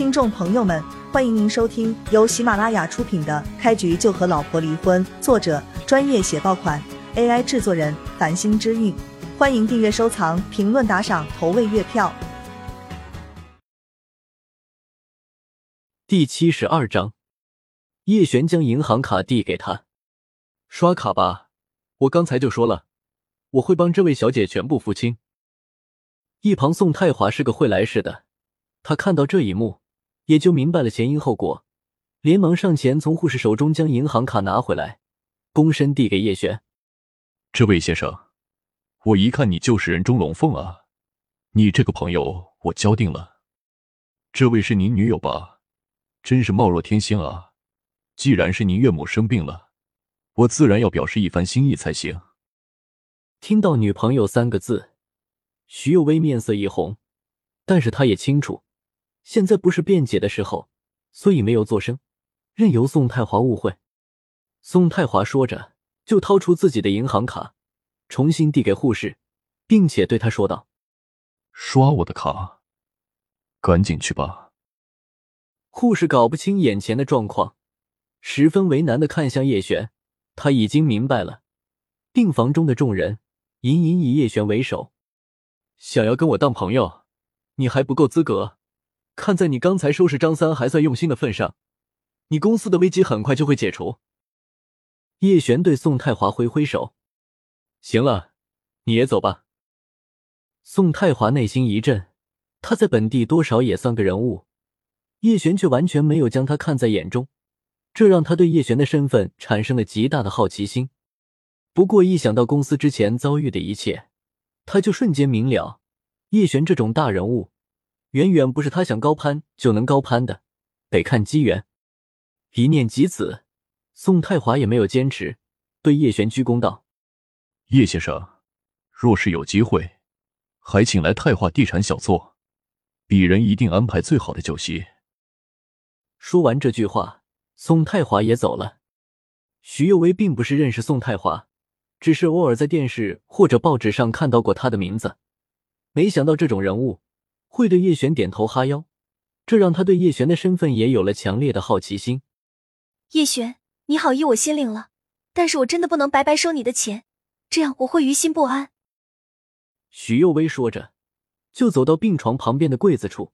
听众朋友们，欢迎您收听由喜马拉雅出品的《开局就和老婆离婚》，作者专业写爆款，AI 制作人繁星之韵。欢迎订阅、收藏、评论、打赏、投喂月票。第七十二章，叶璇将银行卡递给他，刷卡吧。我刚才就说了，我会帮这位小姐全部付清。一旁宋太华是个会来事的，他看到这一幕，也就明白了前因后果，连忙上前从护士手中将银行卡拿回来，躬身递给叶璇：“这位先生，我一看你就是人中龙凤啊，你这个朋友我交定了。这位是您女友吧？真是貌若天仙啊！既然是您岳母生病了，我自然要表示一番心意才行。”听到“女朋友”三个字。徐有为面色一红，但是他也清楚，现在不是辩解的时候，所以没有作声，任由宋太华误会。宋太华说着，就掏出自己的银行卡，重新递给护士，并且对他说道：“刷我的卡，赶紧去吧。”护士搞不清眼前的状况，十分为难的看向叶璇，他已经明白了，病房中的众人隐隐以叶璇为首。想要跟我当朋友，你还不够资格。看在你刚才收拾张三还算用心的份上，你公司的危机很快就会解除。叶璇对宋太华挥挥手：“行了，你也走吧。”宋太华内心一震，他在本地多少也算个人物，叶璇却完全没有将他看在眼中，这让他对叶璇的身份产生了极大的好奇心。不过一想到公司之前遭遇的一切，他就瞬间明了，叶璇这种大人物，远远不是他想高攀就能高攀的，得看机缘。一念及此，宋太华也没有坚持，对叶璇鞠躬道：“叶先生，若是有机会，还请来太华地产小坐，鄙人一定安排最好的酒席。”说完这句话，宋太华也走了。徐有为并不是认识宋太华。只是偶尔在电视或者报纸上看到过他的名字，没想到这种人物会对叶璇点头哈腰，这让他对叶璇的身份也有了强烈的好奇心。叶璇，你好意我心领了，但是我真的不能白白收你的钱，这样我会于心不安。许佑薇说着，就走到病床旁边的柜子处，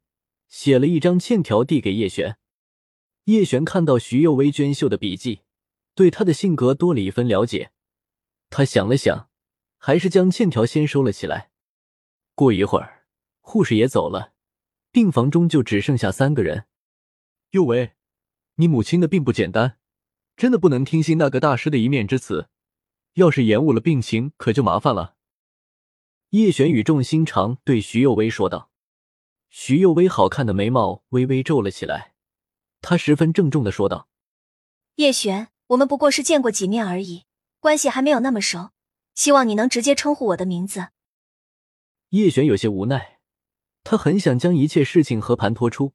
写了一张欠条递给叶璇。叶璇看到徐幼薇娟秀的笔记，对她的性格多了一分了解。他想了想，还是将欠条先收了起来。过一会儿，护士也走了，病房中就只剩下三个人。佑维，你母亲的病不简单，真的不能听信那个大师的一面之词，要是延误了病情，可就麻烦了。叶璇语重心长对徐幼薇说道。徐幼薇好看的眉毛微微皱了起来，她十分郑重的说道：“叶璇，我们不过是见过几面而已。”关系还没有那么熟，希望你能直接称呼我的名字。叶璇有些无奈，他很想将一切事情和盘托出，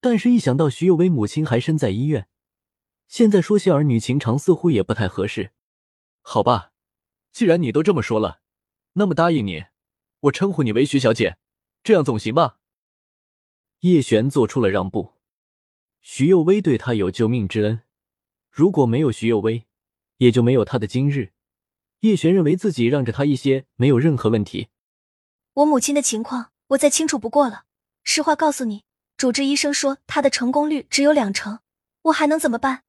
但是一想到徐有为母亲还身在医院，现在说些儿女情长似乎也不太合适。好吧，既然你都这么说了，那么答应你，我称呼你为徐小姐，这样总行吧？叶璇做出了让步。徐有为对他有救命之恩，如果没有徐有为。也就没有他的今日。叶璇认为自己让着他一些没有任何问题。我母亲的情况我再清楚不过了。实话告诉你，主治医生说他的成功率只有两成，我还能怎么办？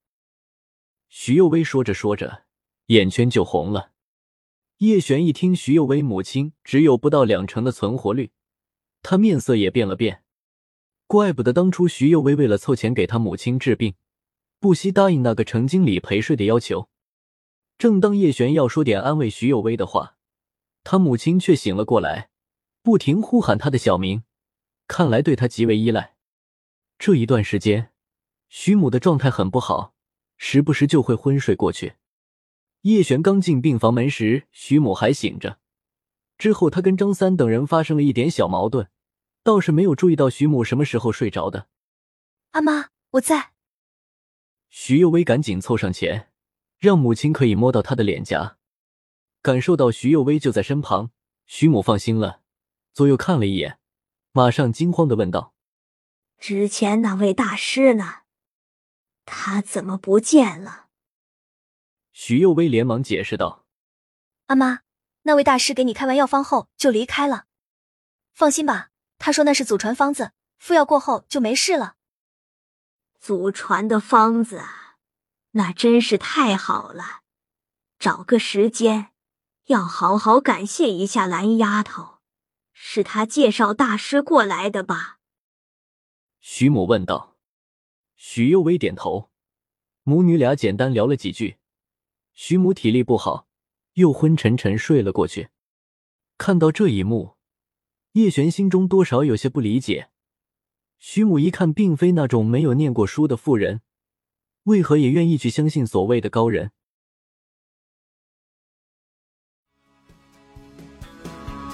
徐幼薇说着说着，眼圈就红了。叶璇一听徐幼薇母亲只有不到两成的存活率，他面色也变了变。怪不得当初徐幼薇为了凑钱给他母亲治病，不惜答应那个程经理陪睡的要求。正当叶璇要说点安慰徐幼薇的话，他母亲却醒了过来，不停呼喊他的小名，看来对他极为依赖。这一段时间，徐母的状态很不好，时不时就会昏睡过去。叶璇刚进病房门时，徐母还醒着。之后，他跟张三等人发生了一点小矛盾，倒是没有注意到徐母什么时候睡着的。阿妈，我在。徐幼薇赶紧凑上前。让母亲可以摸到她的脸颊，感受到徐幼薇就在身旁，徐母放心了，左右看了一眼，马上惊慌的问道：“之前那位大师呢？他怎么不见了？徐幼薇连忙解释道：“阿妈，那位大师给你开完药方后就离开了。放心吧，他说那是祖传方子，服药过后就没事了。祖传的方子啊，那真是太好了。找个时间，要好好感谢一下蓝丫头，是他介绍大师过来的吧？”徐母问道。许幼薇点头，母女俩简单聊了几句。徐母体力不好，又昏沉沉睡了过去。看到这一幕，叶璇心中多少有些不理解。徐母一看，并非那种没有念过书的妇人，为何也愿意去相信所谓的高人？